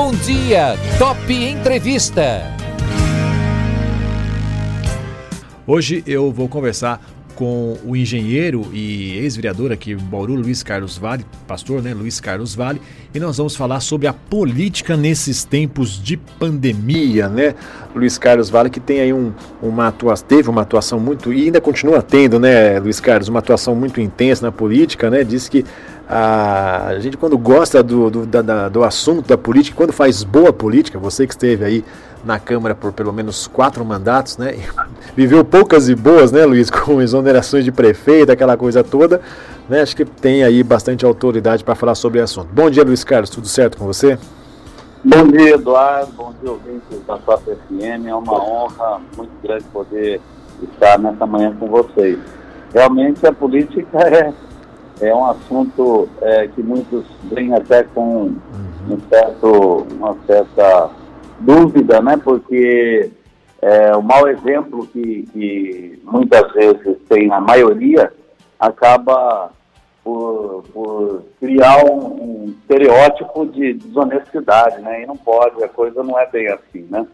Bom dia, Top Entrevista. Hoje eu vou conversar com o engenheiro e ex-vereador aqui Bauru, Luiz Carlos Vale, pastor, né, Luiz Carlos Vale, e nós vamos falar sobre a política nesses tempos de pandemia, né? Luiz Carlos Vale que tem aí um, uma atuação, teve uma atuação muito e ainda continua tendo, né, Luiz Carlos, uma atuação muito intensa na política, né? Diz que a, gente quando gosta do, do, da, do assunto da política, quando faz boa política, você que esteve aí na Câmara por pelo menos quatro mandatos, né? Viveu poucas e boas, né, Luiz, com exonerações de prefeito, aquela coisa toda, né? Acho que tem aí bastante autoridade para falar sobre o assunto. Bom dia, Luiz Carlos, tudo certo com você? Bom dia, Eduardo. Bom dia, ouvintes da sua FM. É uma honra muito grande poder estar nessa manhã com vocês. Realmente a política é, é um assunto é, que muitos vêm até com um certo, uma certa dúvida, né? Porque é, o mau exemplo que, que muitas vezes tem a maioria acaba por, por criar um, um, estereótipo de desonestidade, né? E não pode, a coisa não é bem assim, né?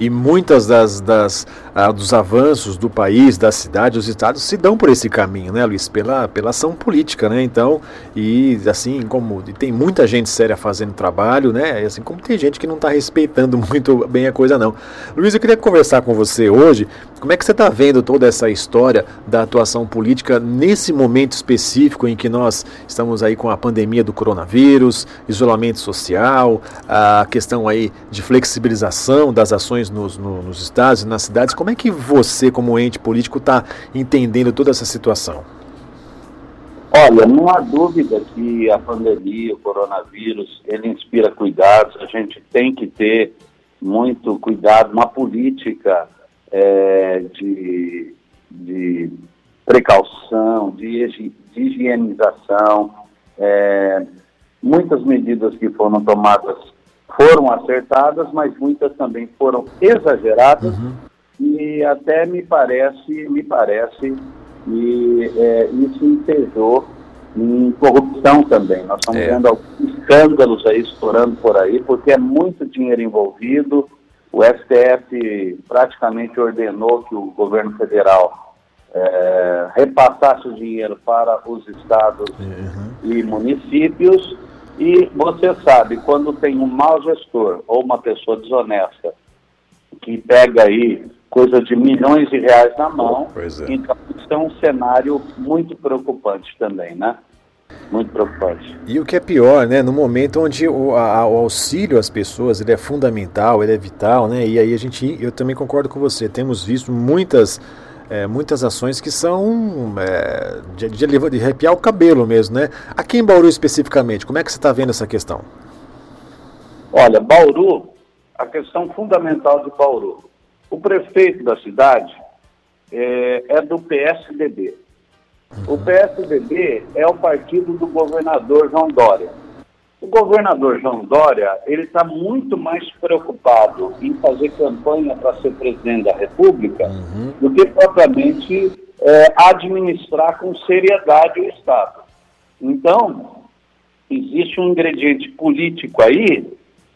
E muitas das, das ah, dos avanços do país, da cidade, dos estados se dão por esse caminho, né, Luiz? Pela, pela ação política, né? Então, e assim como e tem muita gente séria fazendo trabalho, né? Assim como tem gente que não está respeitando muito bem a coisa, não. Luiz, eu queria conversar com você hoje. Como é que você está vendo toda essa história da atuação política nesse momento específico em que nós estamos aí com a pandemia do coronavírus, isolamento social, a questão aí de flexibilização das ações eleições nos, no, nos estados e nas cidades. Como é que você, como ente político, está entendendo toda essa situação? Olha, não há dúvida que a pandemia, o coronavírus, ele inspira cuidados. A gente tem que ter muito cuidado, uma política é, de, de precaução, de, de higienização. É, muitas medidas que foram tomadas foram acertadas, mas muitas também foram exageradas uhum. e até me parece, me parece que é, isso ensejou em corrupção também. Nós estamos é. vendo alguns escândalos aí estourando por aí, porque é muito dinheiro envolvido. O STF praticamente ordenou que o governo federal é, repassasse o dinheiro para os estados uhum. e municípios e você sabe, quando tem um mau gestor ou uma pessoa desonesta que pega aí coisa de milhões de reais na mão, é. então isso é um cenário muito preocupante também, né? Muito preocupante. E o que é pior, né? No momento onde o, a, o auxílio às pessoas ele é fundamental, ele é vital, né? E aí a gente, eu também concordo com você, temos visto muitas é, muitas ações que são é, de, de, de arrepiar o cabelo mesmo, né? Aqui em Bauru especificamente, como é que você está vendo essa questão? Olha, Bauru, a questão fundamental de Bauru. O prefeito da cidade é, é do PSDB. Uhum. O PSDB é o partido do governador João Dória. O governador João Dória, ele está muito mais preocupado em fazer campanha para ser presidente da República uhum. do que propriamente é, administrar com seriedade o Estado. Então, existe um ingrediente político aí,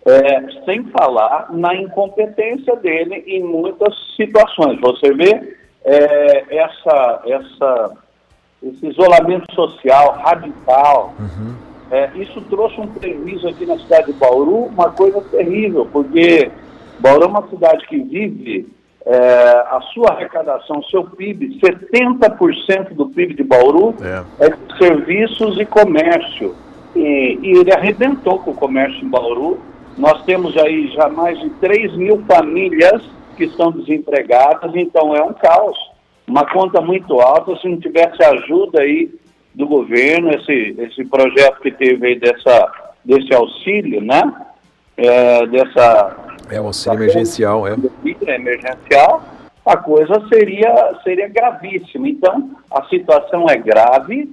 é, sem falar na incompetência dele em muitas situações. Você vê é, essa, essa, esse isolamento social radical. Uhum é, isso trouxe um prejuízo aqui na cidade de Bauru, uma coisa terrível, porque Bauru é uma cidade que vive é, a sua arrecadação, seu PIB, 70% do PIB de Bauru é. é serviços e comércio. E, e, ele arrebentou com o comércio em Bauru. Nós temos aí já mais de 3 mil famílias que estão desempregadas, então é um caos. Uma conta muito alta, se não tivesse ajuda aí do governo, esse, esse projeto que teve aí dessa, desse auxílio, né? É, dessa. É, o auxílio emergencial, é. Emergencial, a coisa seria, seria gravíssima. Então, a situação é grave.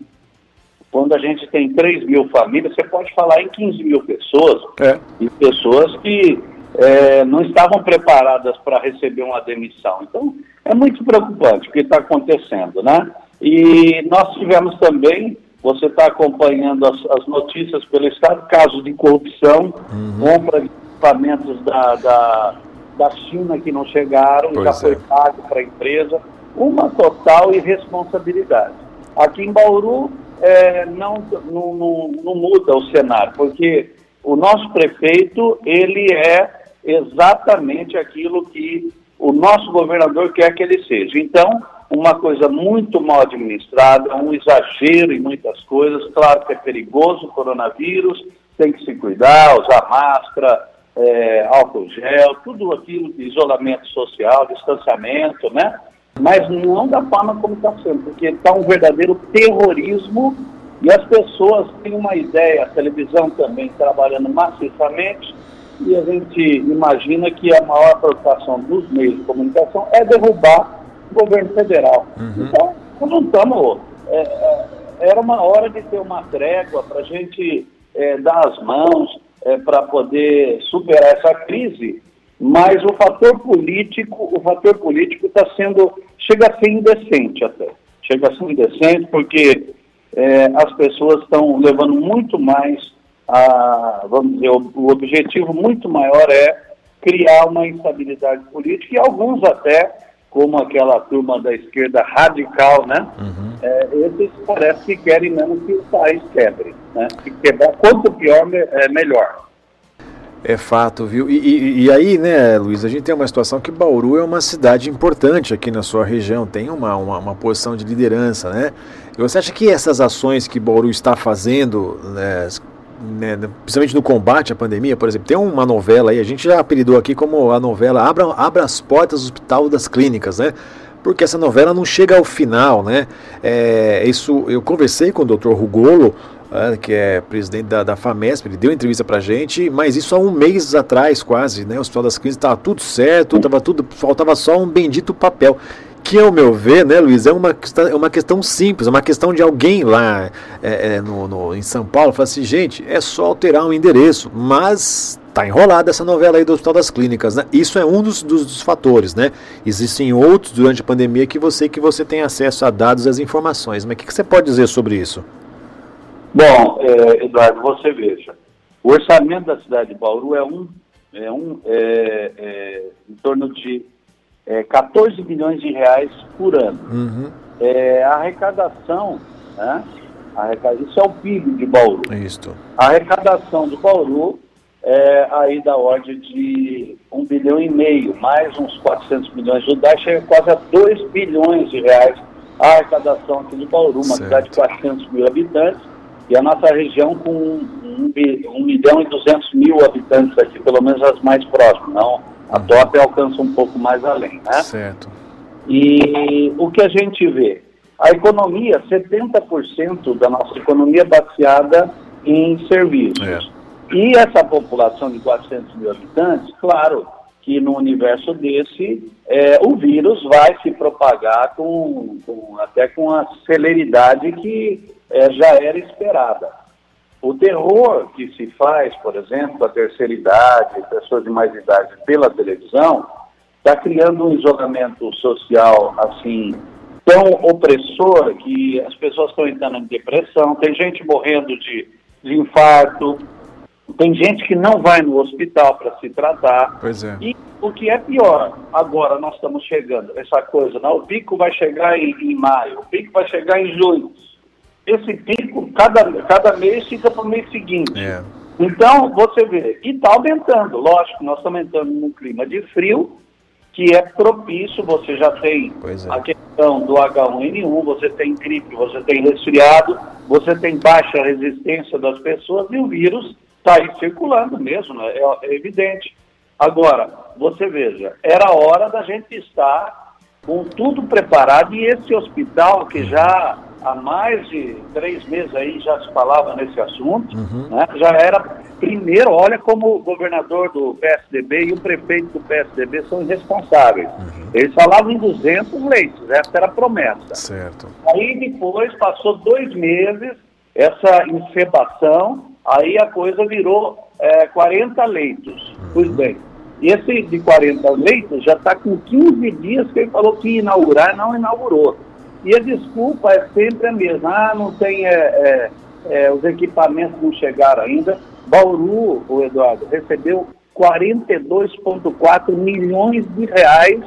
Quando a gente tem 3 mil famílias, você pode falar em 15 mil pessoas, é. e pessoas que é, não estavam preparadas para receber uma demissão. Então, é muito preocupante o que está acontecendo, né? E nós tivemos também, você está acompanhando as, as, notícias pelo Estado, casos de corrupção, uhum. compra equipamentos da, da, da China que não chegaram, pois já é. foi pago para a empresa. Uma total irresponsabilidade. Aqui em Bauru é, não, não, não, não muda o cenário, porque o nosso prefeito, ele é exatamente aquilo que o nosso governador quer que ele seja. Então, uma coisa muito mal administrada, um exagero em muitas coisas. Claro que é perigoso o coronavírus, tem que se cuidar, usar máscara, é, álcool gel, tudo aquilo de isolamento social, distanciamento, né? Mas não da forma como está sendo, porque está um verdadeiro terrorismo e as pessoas têm uma ideia, a televisão também trabalhando maciçamente, e a gente imagina que a maior preocupação dos meios de comunicação é derrubar governo federal. Uhum. Então, não estamos. É, é, era uma hora de ter uma trégua para a gente é, dar as mãos é, para poder superar essa crise, mas o fator político, o fator político está sendo, chega a ser indecente até. Chega a ser indecente porque é, as pessoas estão levando muito mais a, vamos dizer, o, o objetivo muito maior é criar uma instabilidade política e alguns até como aquela turma da esquerda radical, né? Uhum. É, esses parece que querem mesmo que o país quebre, né? Se quebrar, quanto pior, é melhor. É fato, viu? E, e, e, aí, né, Luiz, a gente tem uma situação que Bauru é uma cidade importante aqui na sua região, tem uma, uma, uma posição de liderança, né? E você acha que essas ações que Bauru está fazendo, né, né, principalmente no combate à pandemia, por exemplo, tem uma novela aí, a gente já apelidou aqui como a novela Abra, Abra as Portas do Hospital das Clínicas, né? Porque essa novela não chega ao final, né? É, isso, eu conversei com o Dr. Rugolo, é, que é presidente da, da FAMESP, ele deu entrevista pra gente, mas isso há um mês atrás quase, né? O Hospital das Clínicas estava tudo certo, tava tudo, faltava só um bendito papel que ao meu ver, né, Luiz, é uma, é uma questão simples, é uma questão de alguém lá é, é, no, no, em São Paulo falar assim, gente, é só alterar um endereço, mas tá enrolada essa novela aí do Hospital das Clínicas, né? Isso é um dos, dos, dos, fatores, né? Existem outros durante a pandemia que você que você tem acesso a dados e as informações, mas o que, que você pode dizer sobre isso? Bom, é, Eduardo, você veja, o orçamento da cidade de Bauru é um, é um é, é, em torno de é, 14 bilhões de reais por ano. Uhum. É, a arrecadação, né? isso é o PIB de Bauru. Isso. A arrecadação de Bauru é aí da ordem de 1 bilhão e meio, mais uns 400 milhões de reais, chega quase a 2 bilhões de reais a arrecadação aqui de Bauru, uma certo. cidade de 400 mil habitantes, e a nossa região com 1, 1 milhão e 200 mil habitantes aqui, pelo menos as mais próximas, não a top alcança um pouco mais além, né? Certo. E o que a gente vê? A economia, 70% da nossa economia é baseada em serviços. É. E essa população de 400 mil habitantes, claro que no universo desse, é, o vírus vai se propagar com, com, até com a celeridade que é, já era esperada. O terror que se faz, por exemplo, a terceira idade, pessoas de mais idade pela televisão, está criando um isolamento social assim tão opressor que as pessoas estão entrando em depressão, tem gente morrendo de, de infarto, tem gente que não vai no hospital para se tratar. É. E o que é pior, agora nós estamos chegando, essa coisa, não, o pico vai chegar em, em maio, o pico vai chegar em junho esse pico, cada, cada mês fica para o mês seguinte. É. Então, você vê, e está aumentando, lógico, nós estamos entrando num clima de frio, que é propício, você já tem é. a questão do H1N1, você tem gripe, você tem resfriado, você tem baixa resistência das pessoas e o vírus está aí circulando mesmo, né? é, é evidente. Agora, você veja, era hora da gente estar com tudo preparado e esse hospital que já há mais de três meses aí já se falava nesse assunto, uhum. né? já era primeiro, olha como o governador do PSDB e o prefeito do PSDB são irresponsáveis. Uhum. Eles falavam em 200 leitos, essa era a promessa. Certo. Aí depois passou dois meses, essa incebação, aí a coisa virou é, 40 leitos. Uhum. Pois bem, esse de 40 leitos já está com 15 dias que ele falou que ia inaugurar, não inaugurou. E a desculpa é sempre a mesma. Ah, não tem, é, é, é, os equipamentos não chegaram ainda. Bauru, o Eduardo, recebeu 42,4 milhões de reais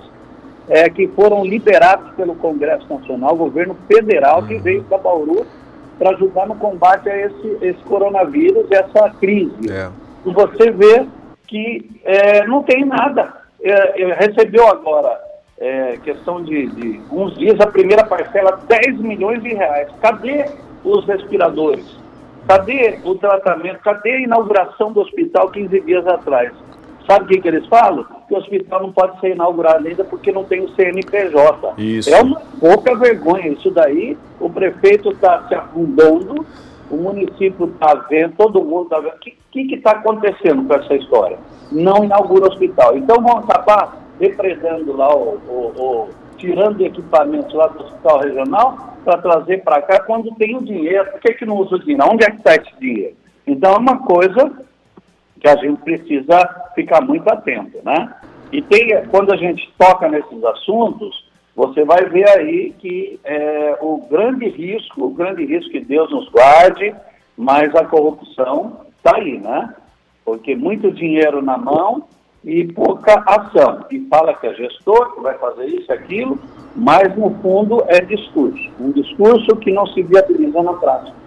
é, que foram liberados pelo Congresso Nacional, governo federal, que uhum. veio para Bauru para ajudar no combate a esse, esse coronavírus, essa crise. É. E você vê que é, não tem nada. Recebeu agora, é, questão de, de uns dias, a primeira parcela, 10 milhões de reais. Cadê os respiradores? Cadê o tratamento? Cadê a inauguração do hospital 15 dias atrás? Sabe o que, que eles falam? Que o hospital não pode ser inaugurado ainda porque não tem o CNPJ. Isso. É uma pouca vergonha. Isso daí, o prefeito está se afundando, o município está vendo, todo mundo está vendo. O que está acontecendo com essa história? Não inaugura o hospital. Então vão acabar depredando lá, o, o, o tirando equipamentos lá do hospital regional para trazer para cá quando tem o dinheiro. Por que, que não usa o dinheiro? Onde é que está esse dinheiro? Então é uma coisa que a gente precisa ficar muito atento, né? E tem, quando a gente toca nesses assuntos, você vai ver aí que é, o grande risco, o grande risco que Deus nos guarde, mas a corrupção está aí, né? Porque muito dinheiro na mão e pouca ação. E fala que é gestor, que vai fazer isso aquilo, mas no fundo é discurso. Um discurso que não se viabiliza na prática.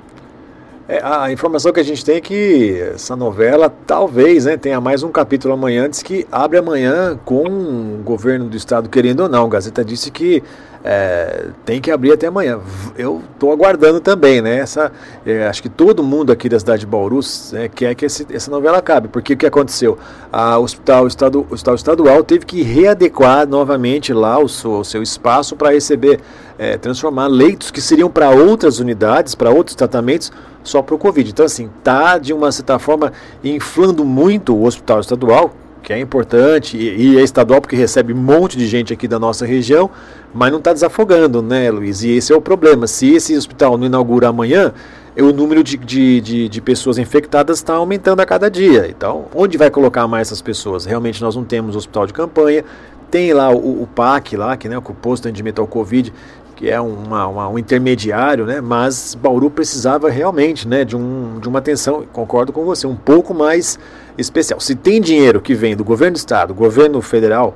É, a informação que a gente tem é que essa novela talvez né, tenha mais um capítulo amanhã, diz que abre amanhã com o governo do estado querendo ou não. A Gazeta disse que é, tem que abrir até amanhã. Eu estou aguardando também, né? Essa, é, acho que todo mundo aqui da cidade de Bauru é, quer que esse, essa novela acabe, porque o que aconteceu? A, hospital, o, estado, o hospital estadual teve que readequar novamente lá o seu, o seu espaço para receber, é, transformar leitos que seriam para outras unidades, para outros tratamentos, só para o Covid. Então, assim, tá de uma certa forma inflando muito o hospital estadual, que é importante, e, e é estadual porque recebe um monte de gente aqui da nossa região, mas não está desafogando, né, Luiz? E esse é o problema. Se esse hospital não inaugura amanhã, o número de, de, de, de pessoas infectadas está aumentando a cada dia. Então, onde vai colocar mais essas pessoas? Realmente nós não temos hospital de campanha, tem lá o, o PAC, lá, que, né, o posto de atendimento ao Covid, que é uma, uma, um intermediário, né? Mas Bauru precisava realmente, né, de, um, de uma atenção, concordo com você, um pouco mais especial. Se tem dinheiro que vem do governo do estado, governo federal,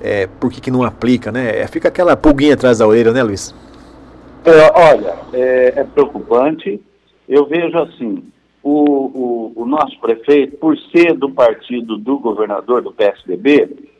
é, por que, que não aplica, né? É, fica aquela pulguinha atrás da orelha, né, Luiz? É, olha, é, é, preocupante. Eu vejo assim, o, o, o nosso prefeito, por ser do partido do governador do PSDB,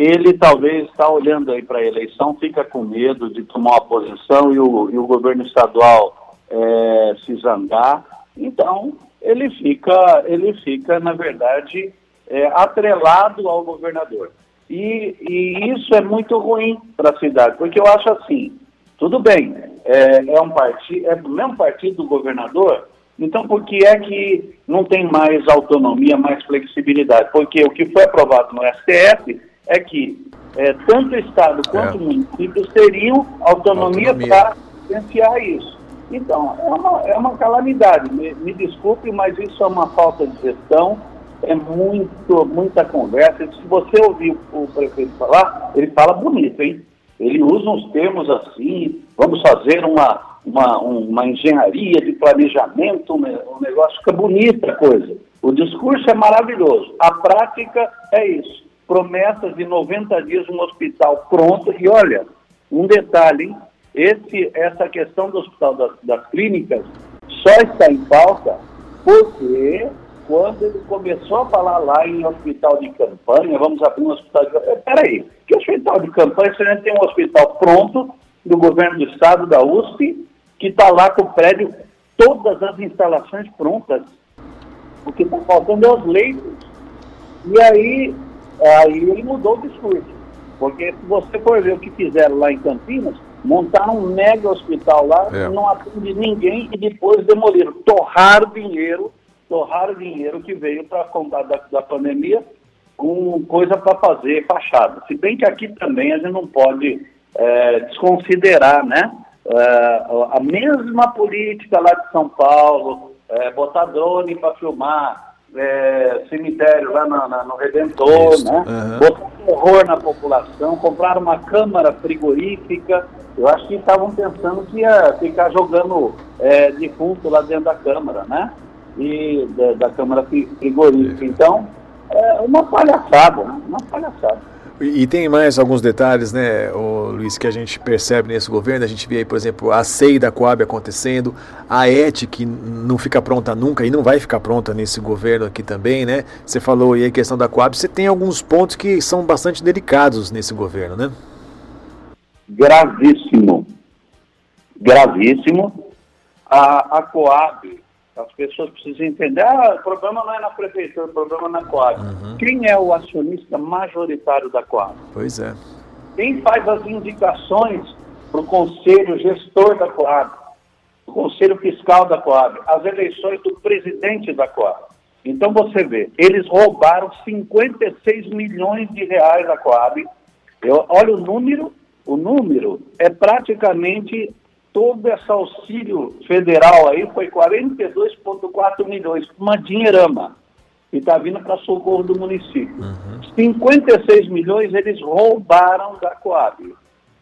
ele talvez está olhando aí para a eleição, fica com medo de tomar uma posição e o, e o governo estadual é, se zangar. Então, ele fica, ele fica na verdade, é, atrelado ao governador. E, e, isso é muito ruim para a cidade, porque eu acho assim, tudo bem, é, é um partido, é do mesmo partido do governador, então por que é que não tem mais autonomia, mais flexibilidade? Porque o que foi aprovado no STF é que é, tanto o Estado quanto é. o município teriam autonomia, autonomia. para financiar isso. Então, é uma, é uma calamidade. Me, me, desculpe, mas isso é uma falta de gestão, é muito, muita conversa. Se você ouvir o prefeito falar, ele fala bonito, hein? Ele usa uns termos assim, vamos fazer uma, uma, uma engenharia de planejamento, um negócio fica bonita a coisa. O discurso é maravilhoso, a prática é isso promessas de 90 dias um hospital pronto. E olha, um detalhe, hein? Esse, essa questão do hospital das, das clínicas só está em pauta porque quando ele começou a falar lá em hospital de campanha, vamos abrir um hospital de campanha. Peraí, que hospital de campanha se a gente tem um hospital pronto do governo do estado, da USP, que está lá com o prédio, todas as instalações prontas. O que está faltando é os leitos. E aí aí ele mudou o discurso. Porque se você for ver o que fizeram lá em Campinas, montaram um mega hospital lá, é. não atende ninguém e depois demoliram. Torraram dinheiro, torraram dinheiro que veio para combate da, da pandemia com coisa para fazer, fachada. Se bem que aqui também a gente não pode é, desconsiderar, né? É, a mesma política lá de São Paulo, é, botar drone para filmar, é, cemitério lá na, na, no Redentor, Isso. né? Uhum. Terror na população, compraram uma câmara frigorífica. Eu acho que estavam pensando que ia ficar jogando é, defunto lá dentro da câmara, né? E da, da câmara frigorífica. Então, é uma palhaçada, né? uma palhaçada. E, tem mais alguns detalhes, né, Luiz, que a gente percebe nesse governo. A gente vê aí, por exemplo, a SEI da Coab acontecendo, a ET que não fica pronta nunca e não vai ficar pronta nesse governo aqui também, né? Você falou aí a questão da Coab, você tem alguns pontos que são bastante delicados nesse governo, né? Gravíssimo. Gravíssimo. A, a Coab as pessoas precisam entender, ah, o problema não é na prefeitura, o problema é na Coab. Uhum. Quem é o acionista majoritário da Coab? Pois é. Quem faz as indicações para o conselho gestor da Coab, o conselho fiscal da Coab, as eleições do presidente da Coab. Então você vê, eles roubaram 56 milhões de reais da Coab. Eu, olha o número, o número é praticamente todo esse auxílio federal aí foi 42,4 milhões, uma dinheirama. E está vindo para socorro do município. Uhum. 56 milhões eles roubaram da Coab.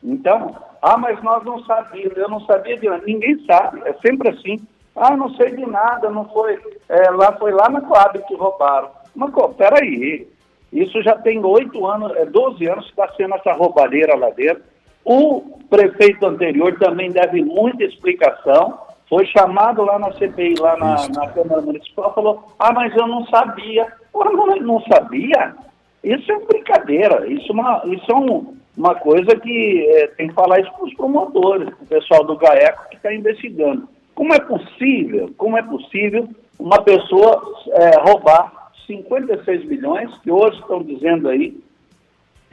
Então, ah, mas nós não sabíamos, eu não sabia de nada. Ninguém sabe, é sempre assim. Ah, não sei de nada, não foi. É, lá foi lá na Coab que roubaram. Mas, peraí, isso já tem oito anos, é 12 anos que está sendo essa roubalheira lá dentro. O prefeito anterior também deve muita explicação. Foi chamado lá na CPI, lá na, na Câmara Municipal, falou: Ah, mas eu não sabia. Porra, não, não sabia? Isso é brincadeira. Isso é uma, isso é um, uma coisa que é, tem que falar isso para os promotores, o pessoal do GAECO que está investigando. Como é possível, como é possível uma pessoa é, roubar 56 milhões, que hoje estão dizendo aí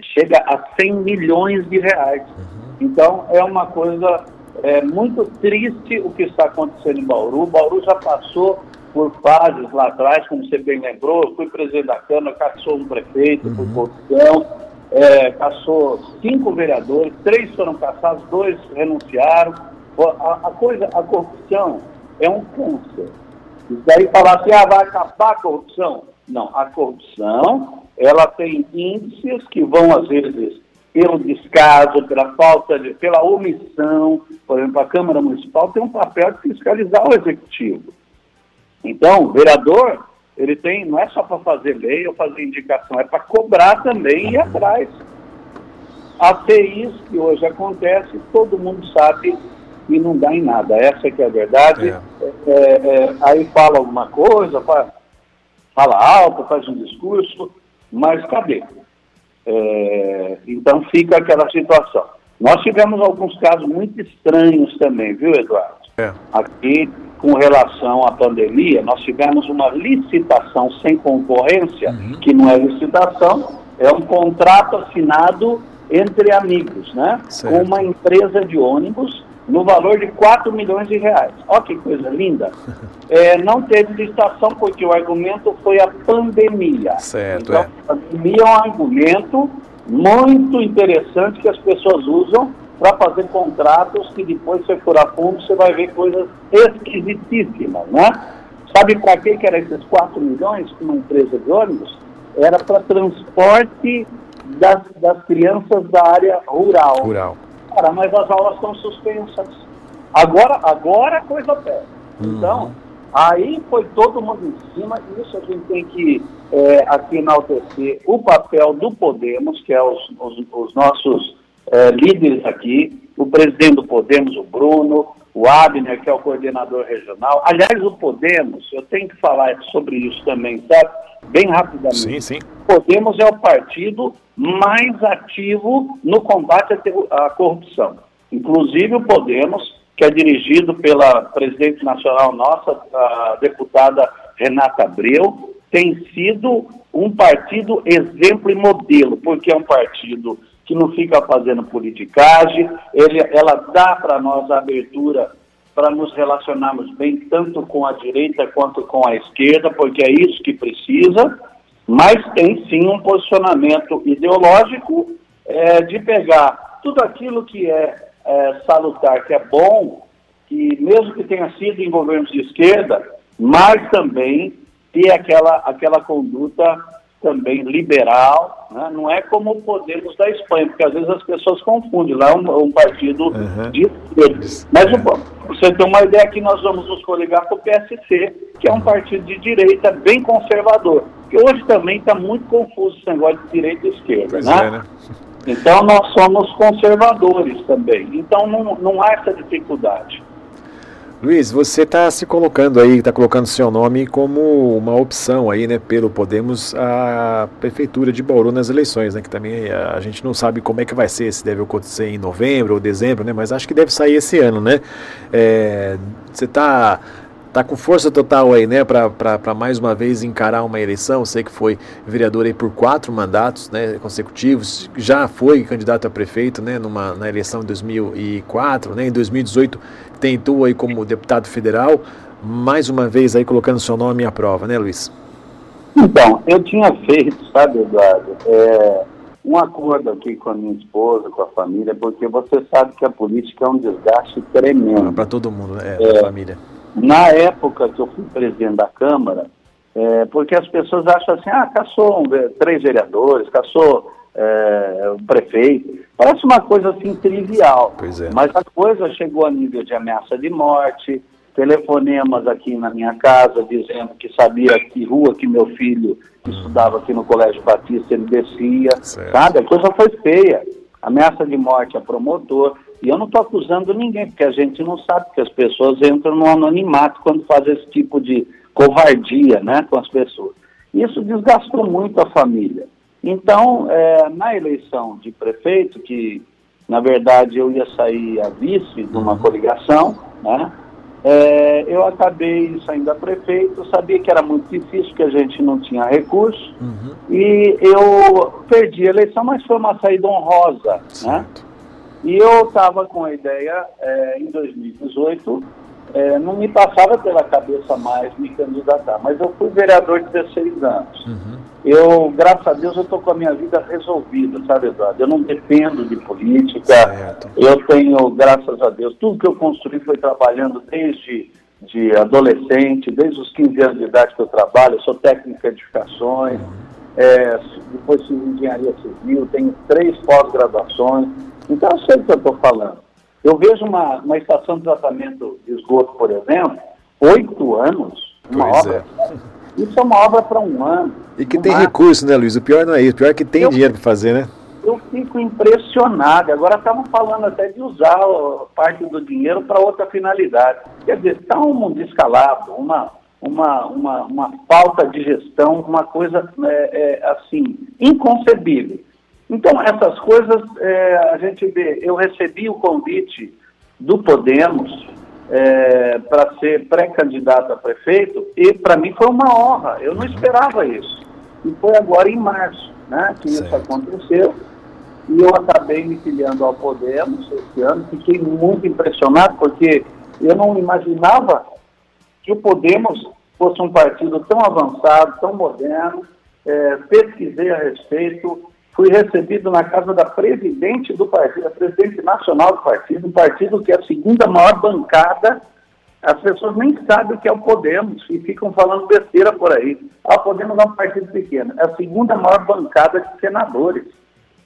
chega a 100 milhões de reais. Uhum. Então, é uma coisa é, muito triste o que está acontecendo em Bauru. Bauru já passou por fases lá atrás, como você bem lembrou, eu fui presidente da Câmara, caçou um prefeito uhum. por corrupção, é, caçou cinco vereadores, três foram caçados, dois renunciaram. A, a coisa, a corrupção é um câncer. Isso daí falar assim, ah, vai acabar a corrupção. Não, a corrupção ela tem índices que vão, às vezes, pelo descaso, pela falta de, pela omissão. Por exemplo, a Câmara Municipal tem um papel de fiscalizar o executivo. Então, o vereador, ele tem, não é só para fazer lei ou fazer indicação, é para cobrar também e ir atrás. Até isso que hoje acontece, todo mundo sabe e não dá em nada. Essa que é a verdade. É. É, é, aí fala alguma coisa, fala, fala alto, faz um discurso, mas cadê? É, então fica aquela situação. Nós tivemos alguns casos muito estranhos também, viu, Eduardo? É. Aqui, com relação à pandemia, nós tivemos uma licitação sem concorrência, uhum. que não é licitação, é um contrato assinado entre amigos, né? Certo. Com uma empresa de ônibus no valor de 4 milhões de reais. Olha que coisa linda. É, não teve licitação porque o argumento foi a pandemia. Certo, então, é. a pandemia é um argumento muito interessante que as pessoas usam para fazer contratos que depois você for a fundo, você vai ver coisas esquisitíssimas, né? Sabe para que era esses 4 milhões para uma empresa de ônibus? Era para transporte das, das crianças da área rural. Rural cara, mas as aulas estão suspensas. Agora, agora a coisa pega. Uhum. Então, aí foi todo mundo em cima, e isso a gente tem que é, aqui enaltecer o papel do Podemos, que é os, os, os nossos é, líderes aqui, o presidente do Podemos, o Bruno, o Abner, que é o coordenador regional. Aliás, o Podemos, eu tenho que falar sobre isso também, sabe? Bem rapidamente. Sim, sim. Podemos é o partido mais ativo no combate à corrupção. Inclusive o Podemos, que é dirigido pela presidente nacional nossa, a deputada Renata Abreu, tem sido um partido exemplo e modelo, porque é um partido que não fica fazendo politicagem, ele, ela dá para nós a abertura para nos relacionarmos bem tanto com a direita quanto com a esquerda, porque é isso que precisa, mas tem sim um posicionamento ideológico é, de pegar tudo aquilo que é, é salutar, que é bom, que mesmo que tenha sido em governos de esquerda, mas também ter aquela, aquela conduta também liberal, né? não é como o Podemos da Espanha, porque às vezes as pessoas confundem, lá é um, um partido uhum. de esquerda. Mas o, você tem uma ideia que nós vamos nos coligar com o PSC, que é um partido de direita bem conservador, que hoje também está muito confuso esse negócio de direita e esquerda. Né? É, né? Então nós somos conservadores também, então não, não há essa dificuldade. Luiz, você está se colocando aí, está colocando seu nome como uma opção aí, né, pelo Podemos, a prefeitura de Bauru nas eleições, né, que também a, gente não sabe como é que vai ser, se deve acontecer em novembro ou dezembro, né, mas acho que deve sair esse ano, né. É, você está tá com força total aí, né, para mais uma vez encarar uma eleição. Sei que foi vereador aí por quatro mandatos, né, consecutivos. Já foi candidato a prefeito, né, numa na eleição de 2004, né, em 2018 tentou aí como deputado federal. Mais uma vez aí colocando seu nome à prova, né, Luiz? Então, eu tinha feito, sabe, Eduardo, é, um acordo aqui com a minha esposa, com a família, porque você sabe que a política é um desgaste tremendo. Ah, para todo mundo, né? É, é, família. Na época que eu fui presidente da Câmara, é, porque as pessoas acham assim, ah, caçou um, três vereadores, caçou é, o prefeito. Parece uma coisa assim trivial. É. Mas a coisa chegou a nível de ameaça de morte, telefonemas aqui na minha casa dizendo que sabia que rua que meu filho hum. estudava aqui no Colégio Batista ele descia, certo. sabe? A coisa foi feia. Ameaça de morte a promotor. E eu não estou acusando ninguém, porque a gente não sabe que as pessoas entram no anonimato quando fazem esse tipo de covardia né, com as pessoas. Isso desgastou muito a família. Então, é, na eleição de prefeito, que na verdade eu ia sair a vice de uma uhum. coligação, né, é, eu acabei saindo a prefeito, sabia que era muito difícil, que a gente não tinha recurso, uhum. e eu perdi a eleição, mas foi uma saída honrosa, né? certo. né? E eu estava com a ideia, é, em 2018, é, não me passava pela cabeça mais me candidatar, mas eu fui vereador de 16 anos. Uhum. Eu, graças a Deus, eu estou com a minha vida resolvida, sabe, Eduardo? Eu não dependo de política, certo. eu tenho, graças a Deus, tudo que eu construí foi trabalhando desde de adolescente, desde os 15 anos de idade que eu trabalho, eu sou técnico de edificações, é, depois fiz engenharia civil, tenho três pós-graduações, então eu sei o que eu estou falando. Eu vejo uma, uma estação de tratamento de esgoto, por exemplo, oito anos, uma pois obra. É. Isso é uma obra para um ano. E que tem mar. recurso, né, Luiz? O pior não é isso, o pior é que tem eu, dinheiro para fazer, né? Eu fico impressionado. Agora estavam falando até de usar parte do dinheiro para outra finalidade. Quer dizer, está um descalabro, uma, uma, uma, uma falta de gestão, uma coisa é, é, assim, inconcebível. Então, essas coisas é, a gente vê. Eu recebi o convite do Podemos é, para ser pré-candidato a prefeito e para mim foi uma honra. Eu não uhum. esperava isso. E foi agora em março né, que certo. isso aconteceu. E eu acabei me filiando ao Podemos esse ano. Fiquei muito impressionado porque eu não imaginava que o Podemos fosse um partido tão avançado, tão moderno. É, pesquisei a respeito fui recebido na casa da presidente do partido, a presidente nacional do partido, um partido que é a segunda maior bancada. As pessoas nem sabem o que é o Podemos e ficam falando besteira por aí. Ah, o Podemos é um partido pequeno. É a segunda maior bancada de senadores.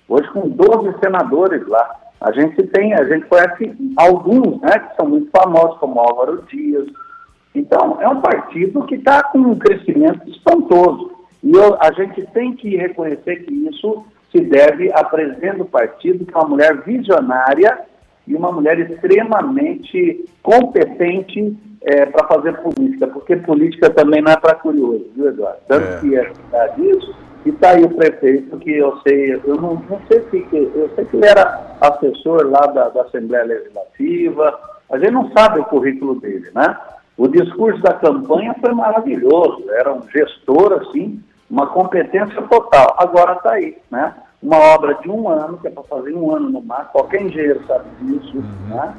Hoje com 12 senadores lá. A gente tem, a gente conhece alguns, né, que são muito famosos, como Álvaro Dias. Então, é um partido que está com um crescimento espantoso. E eu, a gente tem que reconhecer que isso se deve à presidente do partido, que é uma mulher visionária e uma mulher extremamente competente é, para fazer política, porque política também não é para curioso, viu, Eduardo? Tanto é. que é verdade isso, e está aí o prefeito, que eu sei, eu não, não sei se eu sei que ele era assessor lá da, da Assembleia Legislativa, a gente não sabe o currículo dele, né? O discurso da campanha foi maravilhoso, era um gestor, assim, uma competência total. Agora está aí, né? Uma obra de um ano, que é para fazer um ano no mar, qualquer engenheiro sabe disso, uhum. né?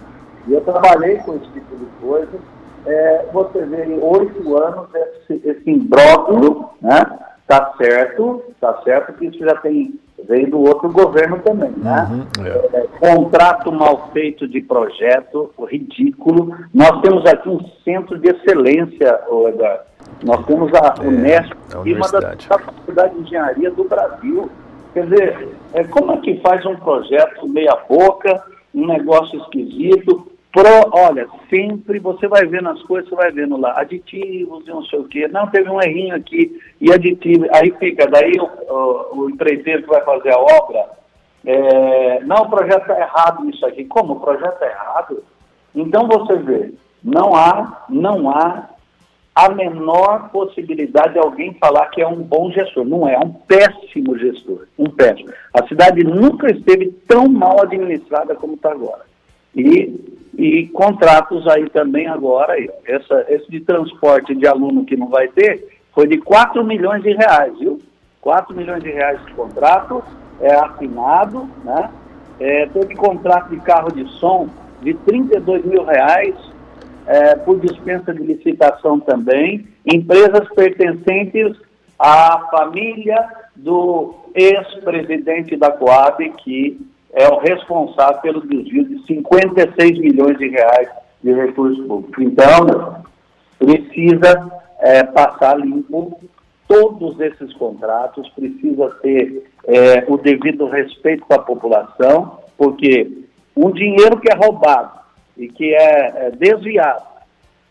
E eu trabalhei com esse tipo de coisa. É, você vê em oito anos esse, esse imbróglio, né? Tá certo, tá certo que isso já tem veio do outro governo também, né? Uhum, é. É, contrato mal feito de projeto, ridículo. Nós temos aqui um centro de excelência, Eduardo Nós temos a é, Unesp, é, uma das faculdades de engenharia do Brasil. Quer dizer, é, como é que faz um projeto meia boca, um negócio esquisito, Pro, olha, sempre você vai vendo as coisas, você vai vendo lá, aditivos e não sei o quê. Não, teve um errinho aqui e aditivo. Aí fica, daí o, o, o empreiteiro que vai fazer a obra, é, não, o projeto está errado nisso aqui. Como? O projeto está errado? Então você vê, não há, não há a menor possibilidade de alguém falar que é um bom gestor. Não é, é um péssimo gestor. Um péssimo. A cidade nunca esteve tão mal administrada como está agora. E e contratos aí também agora, essa, esse de transporte de aluno que não vai ter, foi de 4 milhões de reais, viu? 4 milhões de reais de contrato, é assinado, né? É, teve contrato de carro de som de 32 mil reais, é, por dispensa de licitação também, empresas pertencentes à família do ex-presidente da Coab, que é o responsável pelo desvio de 56 milhões de reais de recursos públicos. Então, precisa é, passar limpo todos esses contratos, precisa ter é, o devido respeito com a população, porque um dinheiro que é roubado e que é, é desviado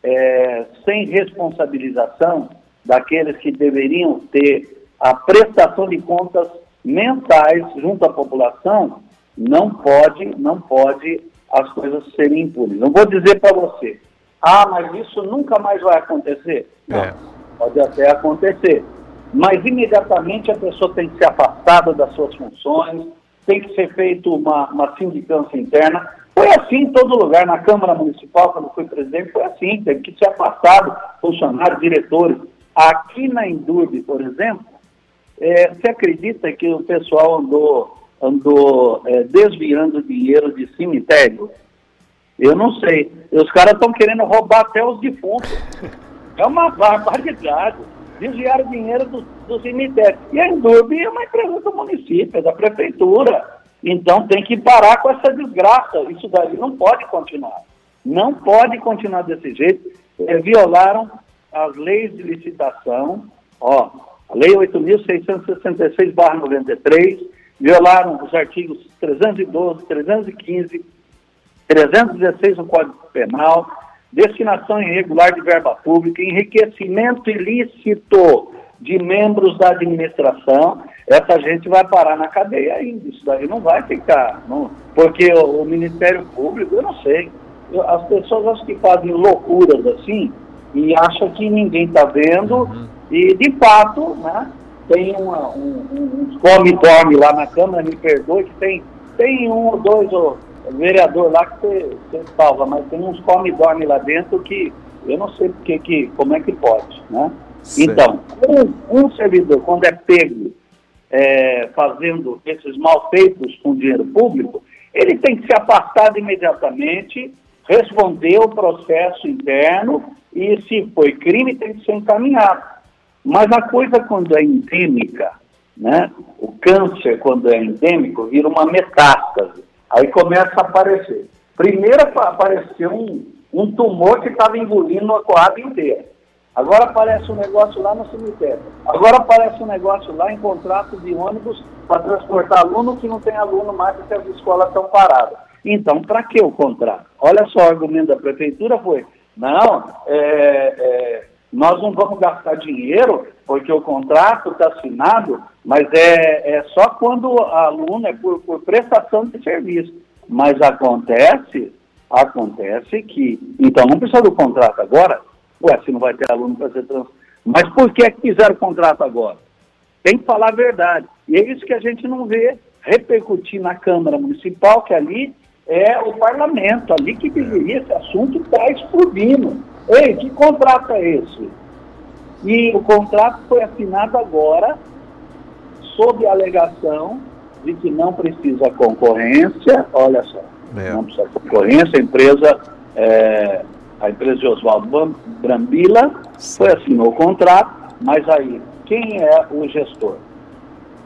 é, sem responsabilização daqueles que deveriam ter a prestação de contas mensais junto à população, não pode, não pode as coisas serem impunes. Não vou dizer para você, ah, mas isso nunca mais vai acontecer. Não, é. pode até acontecer. Mas imediatamente a pessoa tem que ser afastada das suas funções, tem que ser feita uma, uma sindicância interna. Foi assim em todo lugar, na Câmara Municipal, quando fui presidente, foi assim, teve que ser afastado funcionários, diretores. Aqui na Indurbe, por exemplo, é, você acredita que o pessoal andou andou é, desviando dinheiro de cemitério? Eu não sei. Os caras estão querendo roubar até os defuntos. É uma barbaridade. Desviaram dinheiro do, do cemitério. E a Endurb é uma empresa do município, é da prefeitura. Então tem que parar com essa desgraça. Isso daí não pode continuar. Não pode continuar desse jeito. É, violaram as leis de licitação. Ó, a Lei 8.666-93 violaram os artigos 312, 315, 316 do Código Penal, destinação irregular de verba pública, enriquecimento ilícito de membros da administração, essa gente vai parar na cadeia ainda. Isso daí não vai ficar, não, porque o, o, Ministério Público, eu não sei, eu, as pessoas acho que fazem loucuras assim e acham que ninguém está vendo uhum. e, de fato, né, tem uma, um, uns come-dorme lá na Câmara, me perdoe, que tem, tem um ou dois ó, vereador lá que você, você salva, mas tem uns come-dorme lá dentro que eu não sei porque que, como é que pode, né? Então, um, um, servidor, quando é pego é, fazendo esses malfeitos com dinheiro público, ele tem que ser afastado imediatamente, responder o processo interno e, se foi crime, tem que ser encaminhado. Mas a coisa quando é endêmica, né? O câncer quando é endêmico vira uma metástase. Aí começa a aparecer. Primeiro apareceu um, um tumor que estava engolindo a coab inteira. Agora aparece um negócio lá no cemitério. Agora aparece um negócio lá em contrato de ônibus para transportar aluno que não tem aluno mais porque as escolas estão paradas. Então, para que o contrato? Olha só, o argumento da prefeitura foi, não, é, é, nós não vamos gastar dinheiro, porque o contrato está assinado, mas é, é só quando o aluno é por, por prestação de serviço. Mas acontece, acontece que, então não precisa do contrato agora, ué, se não vai ter aluno para ser trans... Mas por que é que fizeram o contrato agora? Tem que falar a verdade. E é isso que a gente não vê repercutir na Câmara Municipal, que ali é o parlamento, ali que deveria esse assunto está explodindo. Ei, que contrato é esse? E o contrato foi assinado agora, sob a alegação de que não precisa concorrência, olha só, é. não precisa concorrência, a empresa, é, a empresa de Oswaldo Brambila foi assinou o contrato, mas aí, quem é o gestor?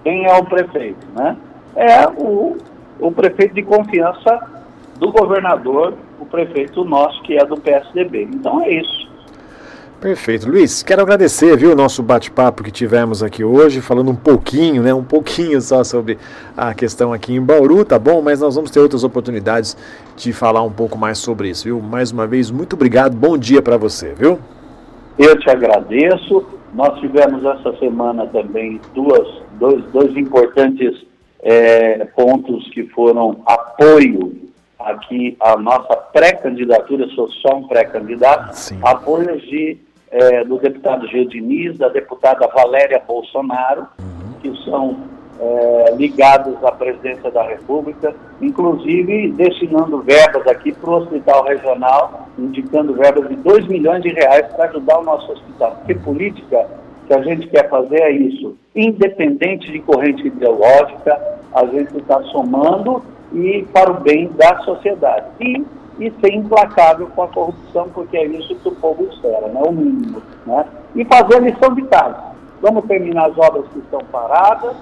Quem é o prefeito? Né? É o, o prefeito de confiança do governador, o prefeito nosso, que é do PSDB. Então é isso. Perfeito. Luiz, quero agradecer, viu, o nosso bate-papo que tivemos aqui hoje, falando um pouquinho, né, um pouquinho só sobre a questão aqui em Bauru, tá bom? Mas nós vamos ter outras oportunidades de falar um pouco mais sobre isso, viu? Mais uma vez, muito obrigado, bom dia para você, viu? Eu te agradeço. Nós tivemos essa semana também duas, dois, dois importantes é, pontos que foram apoio aqui à nossa pré-candidatura, sou só um pré-candidato, apoios de é, do deputado Gil Diniz, da deputada Valéria Bolsonaro, uhum. que são é, ligados à presidência da República, inclusive destinando verbas aqui para o hospital regional, indicando verbas de 2 milhões de reais para ajudar o nosso hospital. Porque política que a gente quer fazer é isso, independente de corrente ideológica, a gente está somando e para o bem da sociedade. E e ser implacável com a corrupção, porque é isso que o povo espera, né? o mínimo. Né? E fazer a lição de casa. Vamos terminar as obras que estão paradas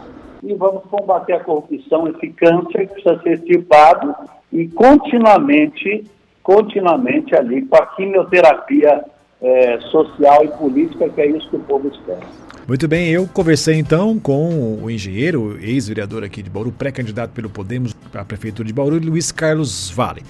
e vamos combater a corrupção, esse câncer que precisa ser extirpado e continuamente, continuamente ali com a quimioterapia é, social e política, que é isso que o povo espera. Muito bem, eu conversei então com o engenheiro, ex-vereador aqui de Bauru, pré-candidato pelo Podemos à Prefeitura de Bauru, Luiz Carlos Vale.